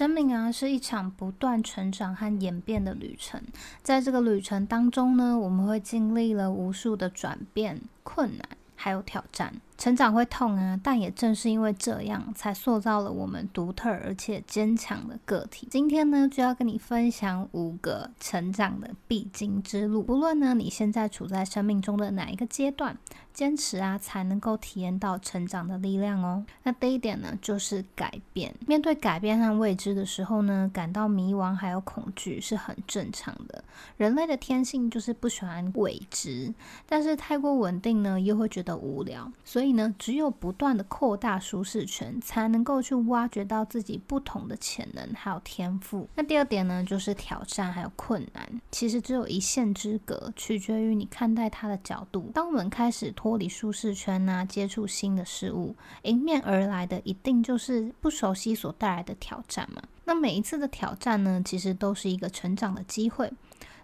生命啊，是一场不断成长和演变的旅程。在这个旅程当中呢，我们会经历了无数的转变、困难，还有挑战。成长会痛啊，但也正是因为这样，才塑造了我们独特而且坚强的个体。今天呢，就要跟你分享五个成长的必经之路。不论呢，你现在处在生命中的哪一个阶段，坚持啊，才能够体验到成长的力量哦。那第一点呢，就是改变。面对改变和未知的时候呢，感到迷茫还有恐惧是很正常的。人类的天性就是不喜欢未知，但是太过稳定呢，又会觉得无聊。所以呢，只有不断的扩大舒适圈，才能够去挖掘到自己不同的潜能还有天赋。那第二点呢，就是挑战还有困难，其实只有一线之隔，取决于你看待它的角度。当我们开始脱离舒适圈呐、啊，接触新的事物，迎面而来的一定就是不熟悉所带来的挑战嘛。那每一次的挑战呢，其实都是一个成长的机会。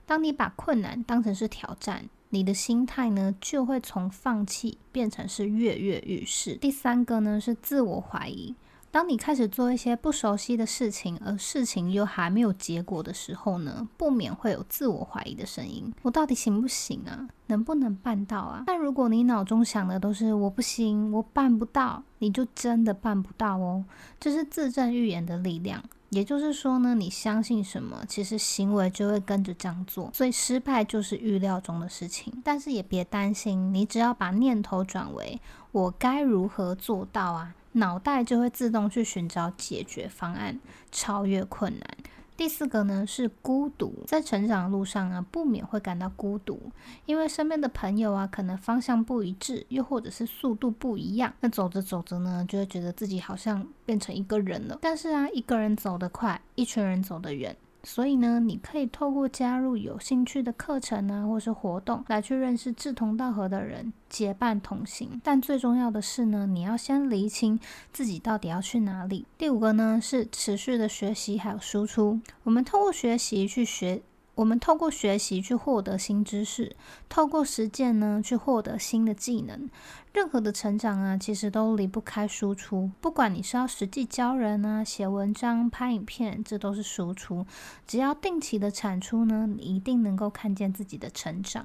当你把困难当成是挑战，你的心态呢，就会从放弃变成是跃跃欲试。第三个呢，是自我怀疑。当你开始做一些不熟悉的事情，而事情又还没有结果的时候呢，不免会有自我怀疑的声音：我到底行不行啊？能不能办到啊？但如果你脑中想的都是我不行，我办不到，你就真的办不到哦。这是自证预言的力量。也就是说呢，你相信什么，其实行为就会跟着这样做，所以失败就是预料中的事情。但是也别担心，你只要把念头转为“我该如何做到啊”，脑袋就会自动去寻找解决方案，超越困难。第四个呢，是孤独，在成长的路上啊，不免会感到孤独，因为身边的朋友啊，可能方向不一致，又或者是速度不一样。那走着走着呢，就会觉得自己好像变成一个人了。但是啊，一个人走得快，一群人走得远。所以呢，你可以透过加入有兴趣的课程啊，或是活动，来去认识志同道合的人，结伴同行。但最重要的是呢，你要先厘清自己到底要去哪里。第五个呢，是持续的学习还有输出。我们透过学习去学。我们透过学习去获得新知识，透过实践呢去获得新的技能。任何的成长啊，其实都离不开输出。不管你是要实际教人啊、写文章、拍影片，这都是输出。只要定期的产出呢，你一定能够看见自己的成长。